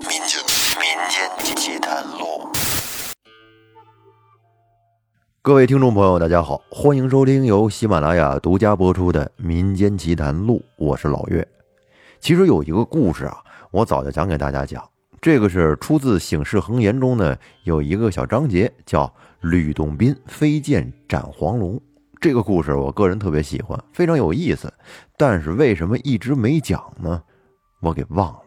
民间民间奇谈录。各位听众朋友，大家好，欢迎收听由喜马拉雅独家播出的《民间奇谈录》，我是老岳。其实有一个故事啊，我早就讲给大家讲。这个是出自《醒世恒言》中呢，有一个小章节叫“吕洞宾飞剑斩黄龙”。这个故事我个人特别喜欢，非常有意思。但是为什么一直没讲呢？我给忘了。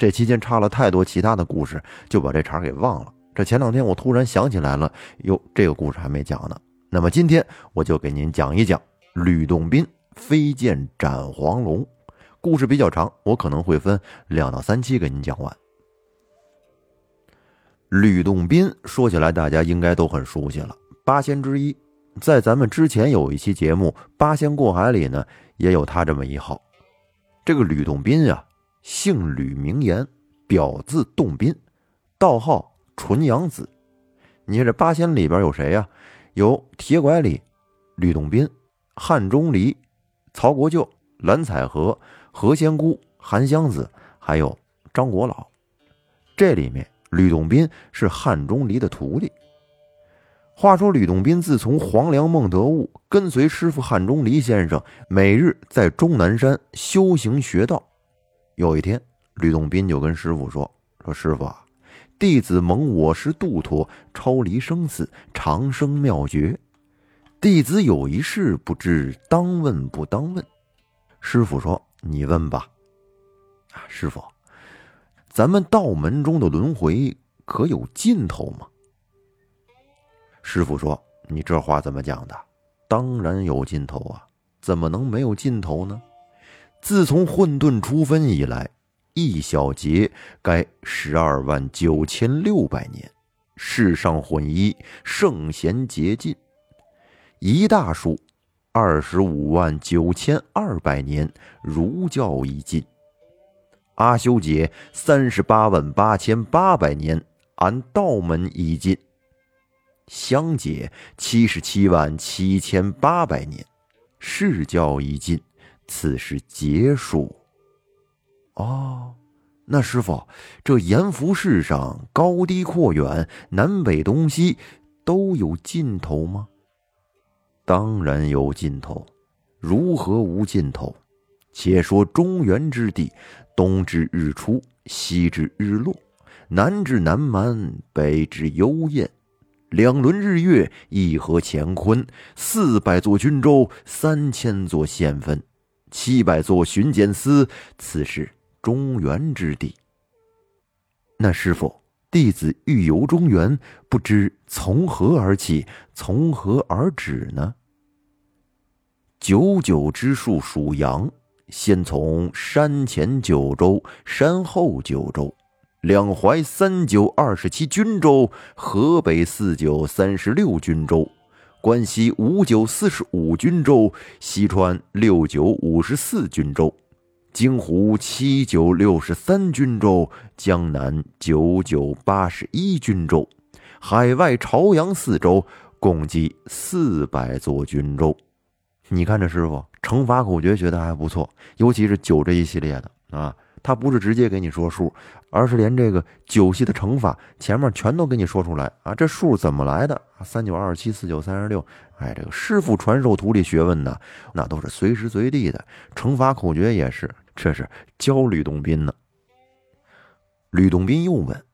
这期间插了太多其他的故事，就把这茬给忘了。这前两天我突然想起来了，哟，这个故事还没讲呢。那么今天我就给您讲一讲吕洞宾飞剑斩黄龙。故事比较长，我可能会分两到三期给您讲完。吕洞宾说起来，大家应该都很熟悉了，八仙之一。在咱们之前有一期节目《八仙过海》里呢，也有他这么一号。这个吕洞宾啊，姓吕名言，表字洞宾，道号纯阳子。你这八仙里边有谁呀？有铁拐李、吕洞宾、汉钟离、曹国舅、蓝采和、何仙姑、韩湘子，还有张国老。这里面吕洞宾是汉钟离的徒弟。话说吕洞宾自从黄粱梦得悟，跟随师傅汉钟离先生，每日在终南山修行学道。有一天，吕洞宾就跟师傅说：“说师傅，弟子蒙我师度脱，超离生死，长生妙诀。弟子有一事不知，当问不当问？”师傅说：“你问吧。”啊，师傅，咱们道门中的轮回可有尽头吗？师傅说：“你这话怎么讲的？当然有尽头啊，怎么能没有尽头呢？自从混沌初分以来，一小节该十二万九千六百年，世上混一，圣贤竭尽；一大数，二十五万九千二百年，儒教已尽；阿修解三十八万八千八百年，俺道门已尽。”相解七十七万七千八百年，世教已尽，此事结束。哦，那师傅，这阎浮世上高低阔远、南北东西都有尽头吗？当然有尽头，如何无尽头？且说中原之地，东至日出，西至日落，南至南蛮，北至幽燕。两轮日月，一合乾坤，四百座军州，三千座县分，七百座巡检司，此是中原之地。那师傅，弟子欲游中原，不知从何而起，从何而止呢？九九之数属阳，先从山前九州，山后九州。两淮三九二十七军州，河北四九三十六军州，关西五九四十五军州，西川六九五十四军州，京湖七九六十三军州，江南九九八十一军州，海外朝阳四州，共计四百座军州。你看这师傅乘法口诀学的还不错，尤其是九这一系列的啊。他不是直接给你说数，而是连这个九系的乘法前面全都给你说出来啊！这数怎么来的？三九二十七，四九三十六。哎，这个师傅传授徒弟学问呢，那都是随时随地的。乘法口诀也是，这是教吕洞宾呢。吕洞宾又问：“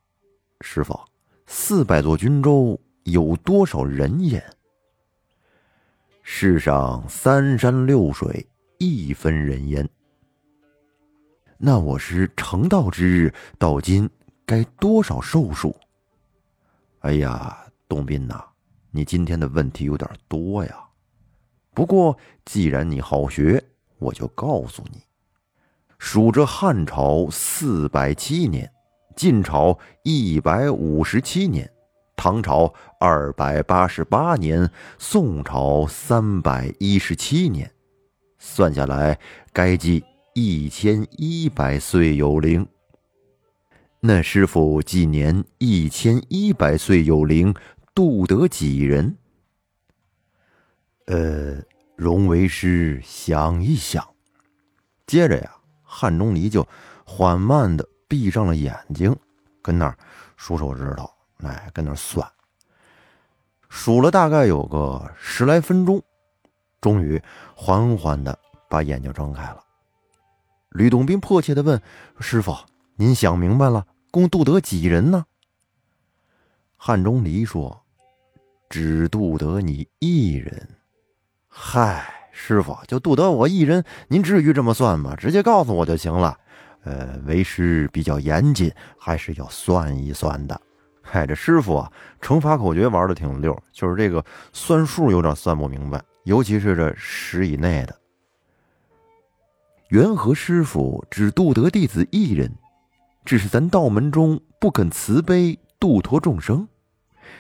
师傅，四百座军州有多少人烟？”世上三山六水，一分人烟。那我是成道之日到今该多少寿数？哎呀，洞宾呐，你今天的问题有点多呀。不过既然你好学，我就告诉你：数着汉朝四百七年，晋朝一百五十七年，唐朝二百八十八年，宋朝三百一十七年，算下来该计。一千一百岁有灵，那师傅几年一千一百岁有灵，度得几人？呃，容为师想一想。接着呀，汉钟离就缓慢的闭上了眼睛，跟那儿数手指头，哎，跟那儿算。数了大概有个十来分钟，终于缓缓的把眼睛睁开了。吕洞宾迫切的问：“师傅，您想明白了，共渡得几人呢？”汉钟离说：“只渡得你一人。”嗨，师傅，就渡得我一人，您至于这么算吗？直接告诉我就行了。呃，为师比较严谨，还是要算一算的。嗨，这师傅啊，乘法口诀玩的挺溜，就是这个算数有点算不明白，尤其是这十以内的。元和师傅只渡得弟子一人，只是咱道门中不肯慈悲度脱众生。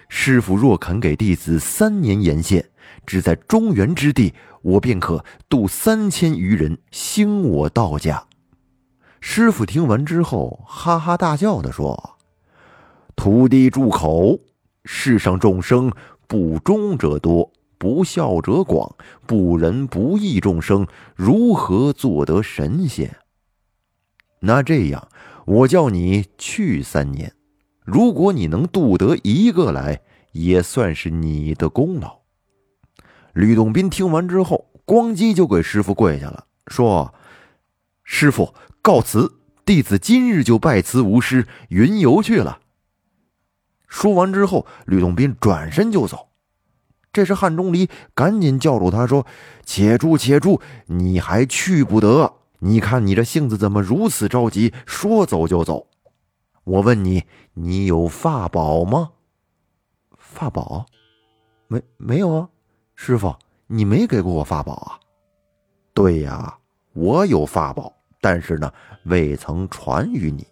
师傅若肯给弟子三年延限，只在中原之地，我便可渡三千余人兴我道家。师傅听完之后，哈哈大笑的说：“徒弟住口！世上众生不忠者多。”不孝者广，不仁不义众生如何做得神仙？那这样，我叫你去三年，如果你能渡得一个来，也算是你的功劳。吕洞宾听完之后，咣叽就给师傅跪下了，说：“师傅告辞，弟子今日就拜辞无师，云游去了。”说完之后，吕洞宾转身就走。这时，汉钟离赶紧叫住他说：“且住，且住！你还去不得！你看你这性子怎么如此着急？说走就走！我问你，你有法宝吗？法宝？没没有啊？师傅，你没给过我法宝啊？对呀，我有法宝，但是呢，未曾传于你。”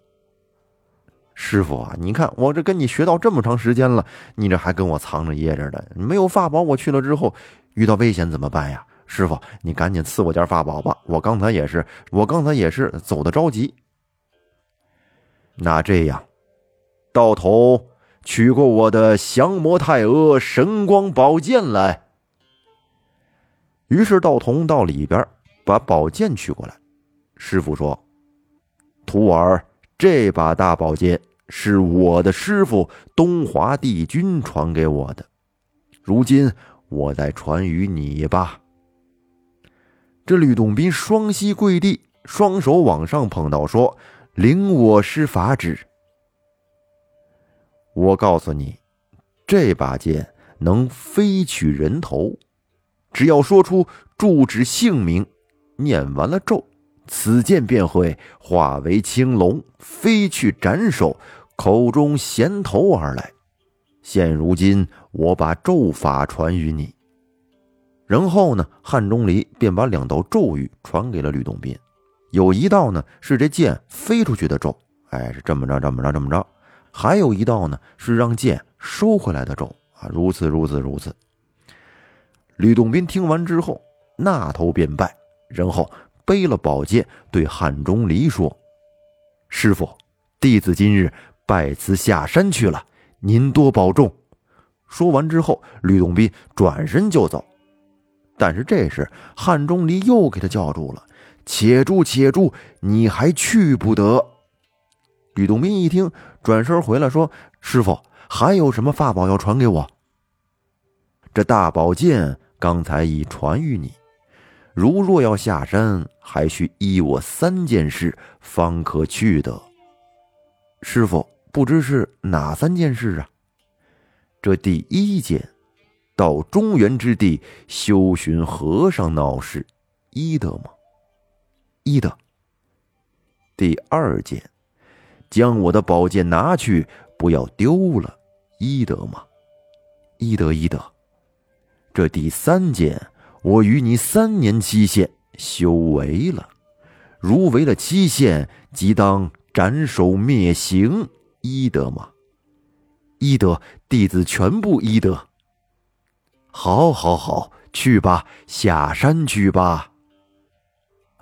师傅啊，你看我这跟你学到这么长时间了，你这还跟我藏着掖着的，没有法宝，我去了之后遇到危险怎么办呀？师傅，你赶紧赐我件法宝吧！我刚才也是，我刚才也是走的着急。那这样，道头取过我的降魔太阿神光宝剑来。于是道童到里边把宝剑取过来。师傅说：“徒儿。”这把大宝剑是我的师傅东华帝君传给我的，如今我再传于你吧。这吕洞宾双膝跪地，双手往上捧到，说：“领我师法旨。”我告诉你，这把剑能飞取人头，只要说出住址姓名，念完了咒。此剑便会化为青龙，飞去斩首，口中衔头而来。现如今，我把咒法传于你。然后呢，汉钟离便把两道咒语传给了吕洞宾。有一道呢是这剑飞出去的咒，哎，是这么着，这么着，这么着；还有一道呢是让剑收回来的咒啊，如此，如此，如此。吕洞宾听完之后，那头便拜，然后。背了宝剑，对汉钟离说：“师傅，弟子今日拜辞下山去了，您多保重。”说完之后，吕洞宾转身就走。但是这时，汉钟离又给他叫住了：“且住，且住，你还去不得。”吕洞宾一听，转身回来说：“师傅，还有什么法宝要传给我？这大宝剑刚才已传于你。”如若要下山，还需依我三件事，方可去得。师傅，不知是哪三件事啊？这第一件，到中原之地修寻和尚闹事，依得吗？依得。第二件，将我的宝剑拿去，不要丢了，依得吗？依得，依得。这第三件。我与你三年期限，修为了，如违了期限，即当斩首灭刑，依得吗？依得，弟子全部依得。好，好，好，去吧，下山去吧。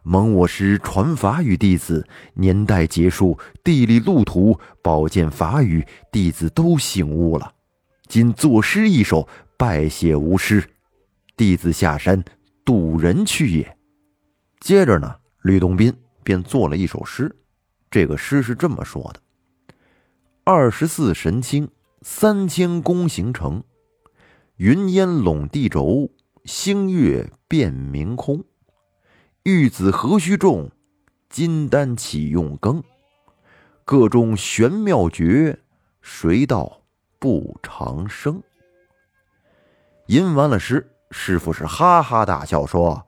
蒙我师传法与弟子，年代结束，地理路途，宝剑法语，弟子都醒悟了。今作诗一首，拜谢无师。弟子下山渡人去也。接着呢，吕洞宾便做了一首诗。这个诗是这么说的：“二十四神清，三千功行成。云烟笼地轴，星月变明空。玉子何须重，金丹岂用更？各中玄妙绝，谁道不长生？吟完了诗，师傅是哈哈大笑说：“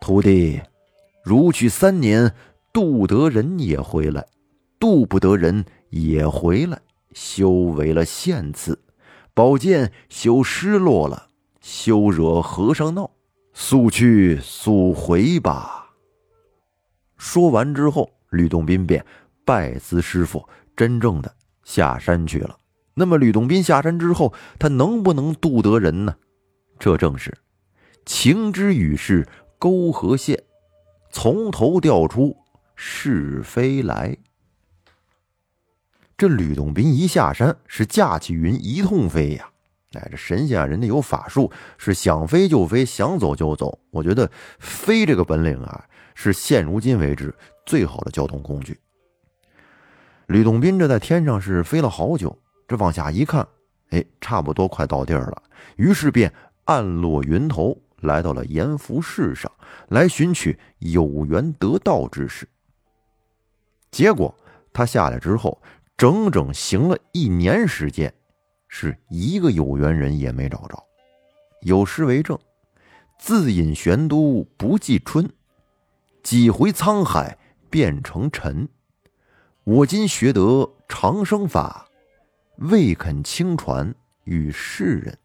徒弟，如去三年，渡得人也回来，渡不得人也回来，修为了献次。宝剑休失落了，休惹和尚闹，速去速回吧。”说完之后，吕洞宾便拜辞师傅，真正的下山去了。那么，吕洞宾下山之后，他能不能渡得人呢？这正是情之与事沟合线，从头调出是非来。这吕洞宾一下山，是架起云一通飞呀！哎，这神仙啊，人家有法术，是想飞就飞，想走就走。我觉得飞这个本领啊，是现如今为止最好的交通工具。吕洞宾这在天上是飞了好久。这往下一看，哎，差不多快到地儿了，于是便暗落云头，来到了阎浮市上，来寻取有缘得道之事。结果他下来之后，整整行了一年时间，是一个有缘人也没找着。有诗为证：“自饮玄都不记春，几回沧海变成尘。我今学得长生法。”未肯轻传与世人。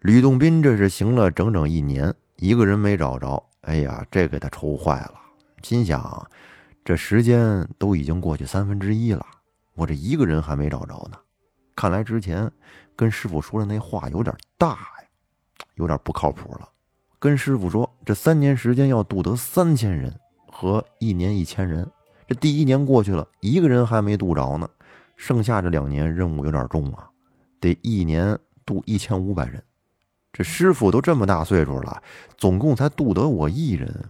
吕洞宾这是行了整整一年，一个人没找着。哎呀，这给他愁坏了，心想：这时间都已经过去三分之一了，我这一个人还没找着呢。看来之前跟师傅说的那话有点大呀，有点不靠谱了。跟师傅说，这三年时间要渡得三千人，和一年一千人。这第一年过去了，一个人还没渡着呢。剩下这两年任务有点重啊，得一年渡一千五百人。这师傅都这么大岁数了，总共才渡得我一人，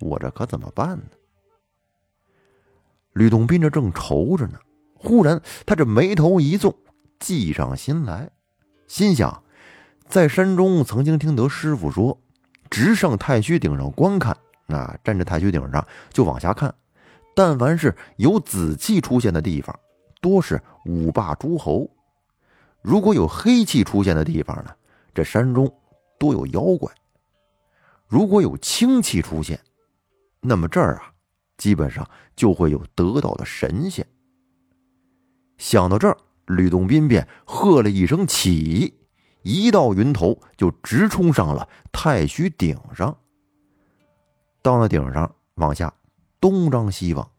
我这可怎么办呢？吕洞宾这正愁着呢，忽然他这眉头一纵，计上心来，心想，在山中曾经听得师傅说，直上太虚顶上观看，那站在太虚顶上就往下看，但凡是有紫气出现的地方。多是五霸诸侯，如果有黑气出现的地方呢，这山中多有妖怪；如果有清气出现，那么这儿啊，基本上就会有得道的神仙。想到这儿，吕洞宾便喝了一声“起”，一道云头就直冲上了太虚顶上。到了顶上，往下东张西望。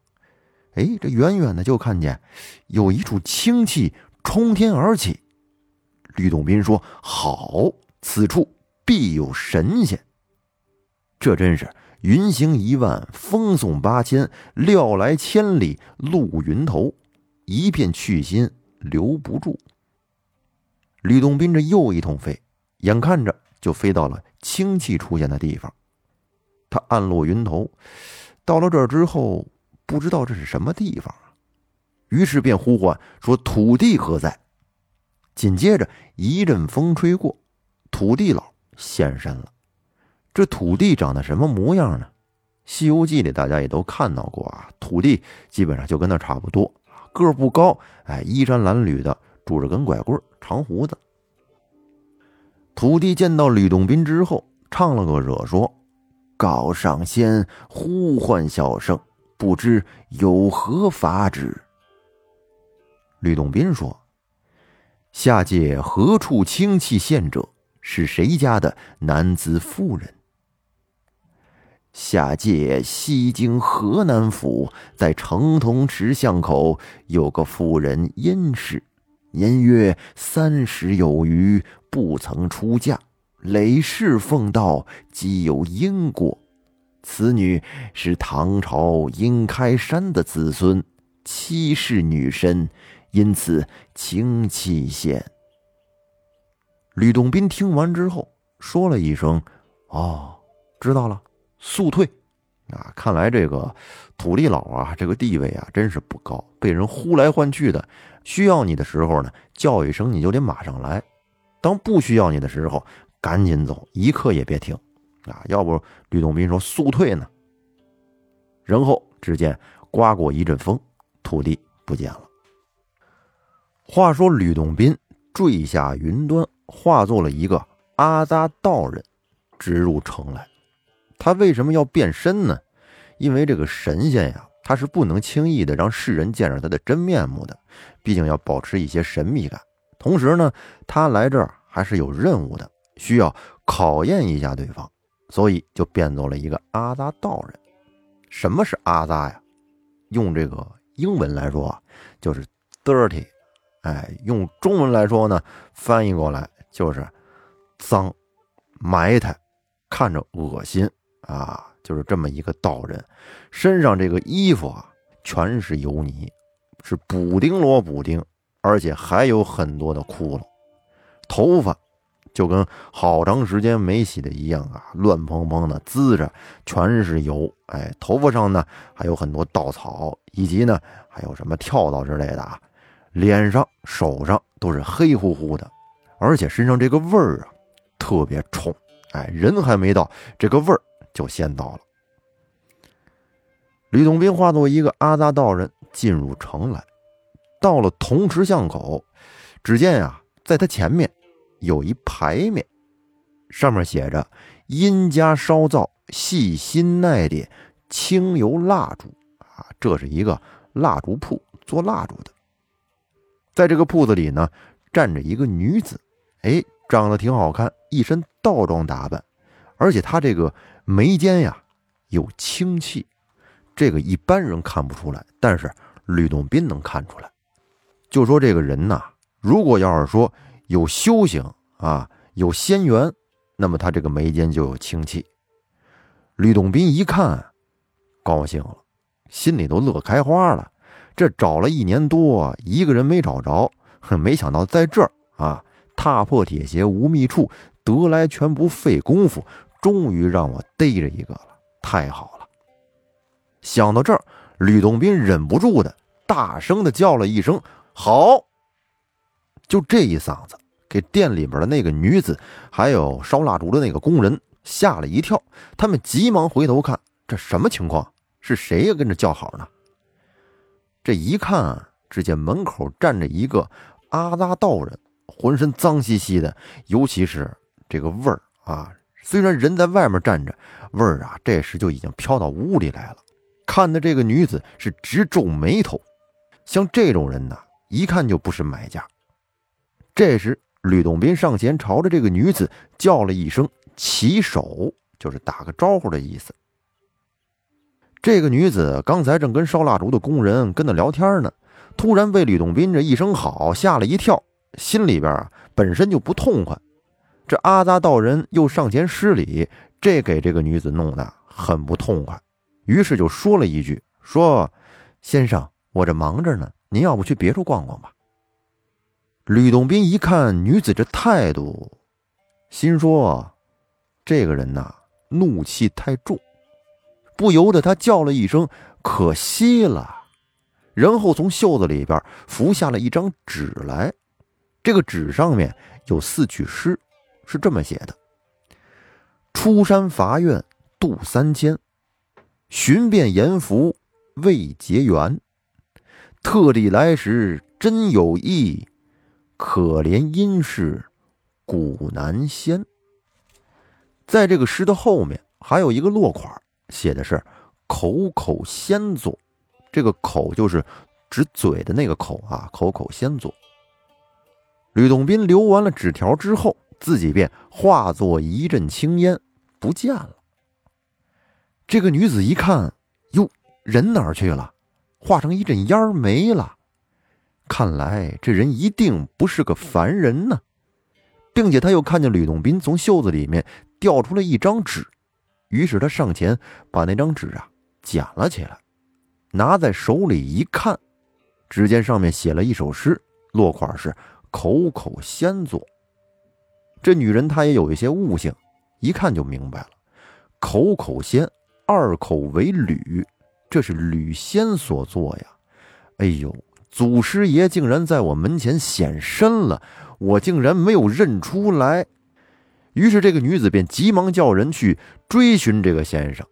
哎，这远远的就看见有一处清气冲天而起。吕洞宾说：“好，此处必有神仙。”这真是云行一万，风送八千，料来千里露云头，一片去心留不住。吕洞宾这又一通飞，眼看着就飞到了氢气出现的地方。他暗落云头，到了这儿之后。不知道这是什么地方啊，于是便呼唤说：“土地何在？”紧接着一阵风吹过，土地佬现身了。这土地长得什么模样呢？《西游记》里大家也都看到过啊，土地基本上就跟那差不多，个儿不高，哎，衣衫褴褛的，拄着根拐棍，长胡子。土地见到吕洞宾之后，唱了个惹说：“告上仙，呼唤小圣。”不知有何法旨？吕洞宾说：“下界何处清气现者？是谁家的男子妇人？”下界西京河南府，在城同池巷口有个妇人殷氏，年约三十有余，不曾出嫁，累世奉道，既有因果。此女是唐朝殷开山的子孙，七世女身，因此清气县。吕洞宾听完之后，说了一声：“哦，知道了，速退。”啊，看来这个土地佬啊，这个地位啊，真是不高，被人呼来唤去的。需要你的时候呢，叫一声你就得马上来；当不需要你的时候，赶紧走，一刻也别停啊！要不吕洞宾说速退呢。然后只见刮过一阵风，土地不见了。话说吕洞宾坠下云端，化作了一个阿扎道人，直入城来。他为什么要变身呢？因为这个神仙呀，他是不能轻易的让世人见着他的真面目的，毕竟要保持一些神秘感。同时呢，他来这儿还是有任务的，需要考验一下对方，所以就变做了一个阿扎道人。什么是阿扎呀？用这个英文来说啊，就是 dirty。哎，用中文来说呢，翻译过来就是脏、埋汰、看着恶心。啊，就是这么一个道人，身上这个衣服啊，全是油泥，是补丁摞补丁，而且还有很多的窟窿。头发就跟好长时间没洗的一样啊，乱蓬蓬的，滋着全是油。哎，头发上呢还有很多稻草，以及呢还有什么跳蚤之类的啊。脸上、手上都是黑乎乎的，而且身上这个味儿啊特别冲。哎，人还没到，这个味儿。就先到了。吕洞宾化作一个阿扎道人进入城来，到了铜池巷口，只见啊，在他前面有一牌面，上面写着“殷家烧造细心耐点清油蜡烛”啊，这是一个蜡烛铺，做蜡烛的。在这个铺子里呢，站着一个女子，哎，长得挺好看，一身道装打扮，而且她这个。眉间呀有清气，这个一般人看不出来，但是吕洞宾能看出来。就说这个人呐，如果要是说有修行啊，有仙缘，那么他这个眉间就有清气。吕洞宾一看，高兴了，心里都乐开花了。这找了一年多，一个人没找着，哼没想到在这儿啊，踏破铁鞋无觅处，得来全不费工夫。终于让我逮着一个了，太好了！想到这儿，吕洞宾忍不住的大声的叫了一声“好”，就这一嗓子，给店里边的那个女子还有烧蜡烛的那个工人吓了一跳。他们急忙回头看，这什么情况？是谁呀？跟着叫好呢？这一看啊，只见门口站着一个阿拉道人，浑身脏兮兮的，尤其是这个味儿啊！虽然人在外面站着，味儿啊，这时就已经飘到屋里来了。看的这个女子是直皱眉头，像这种人呢，一看就不是买家。这时，吕洞宾上前朝着这个女子叫了一声“起手”，就是打个招呼的意思。这个女子刚才正跟烧蜡烛的工人跟他聊天呢，突然被吕洞宾这一声“好”吓了一跳，心里边啊本身就不痛快。这阿扎道人又上前施礼，这给这个女子弄得很不痛快，于是就说了一句：“说先生，我这忙着呢，您要不去别处逛逛吧。”吕洞宾一看女子这态度，心说：“这个人呐，怒气太重。”不由得他叫了一声：“可惜了。”然后从袖子里边拂下了一张纸来，这个纸上面有四句诗。是这么写的：“出山伐院度三千，寻遍阎浮未结缘。特地来时真有意，可怜因事古难仙。”在这个诗的后面还有一个落款，写的是“口口先作”。这个“口”就是指嘴的那个“口”啊，“口口先作”。吕洞宾留完了纸条之后。自己便化作一阵青烟不见了。这个女子一看，哟，人哪儿去了？化成一阵烟儿没了。看来这人一定不是个凡人呢，并且他又看见吕洞宾从袖子里面掉出了一张纸，于是他上前把那张纸啊捡了起来，拿在手里一看，只见上面写了一首诗，落款是“口口先作”。这女人她也有一些悟性，一看就明白了，“口口仙”二口为吕，这是吕仙所作呀！哎呦，祖师爷竟然在我门前显身了，我竟然没有认出来。于是这个女子便急忙叫人去追寻这个先生，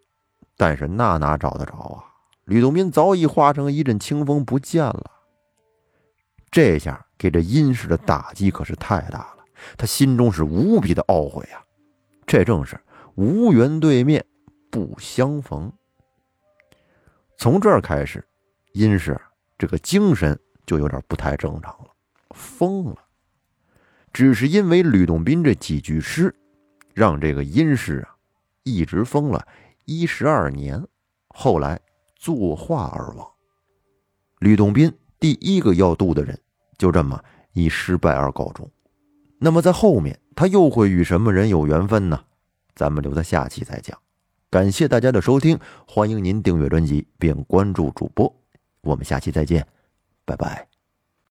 但是那哪找得着啊？吕洞宾早已化成一阵清风不见了。这下给这殷氏的打击可是太大了，他心中是无比的懊悔啊！这正是无缘对面不相逢。从这儿开始，殷氏这个精神就有点不太正常了，疯了。只是因为吕洞宾这几句诗，让这个殷氏啊一直疯了一十二年，后来作画而亡。吕洞宾第一个要渡的人，就这么以失败而告终。那么在后面，他又会与什么人有缘分呢？咱们留在下期再讲。感谢大家的收听，欢迎您订阅专辑并关注主播。我们下期再见，拜拜。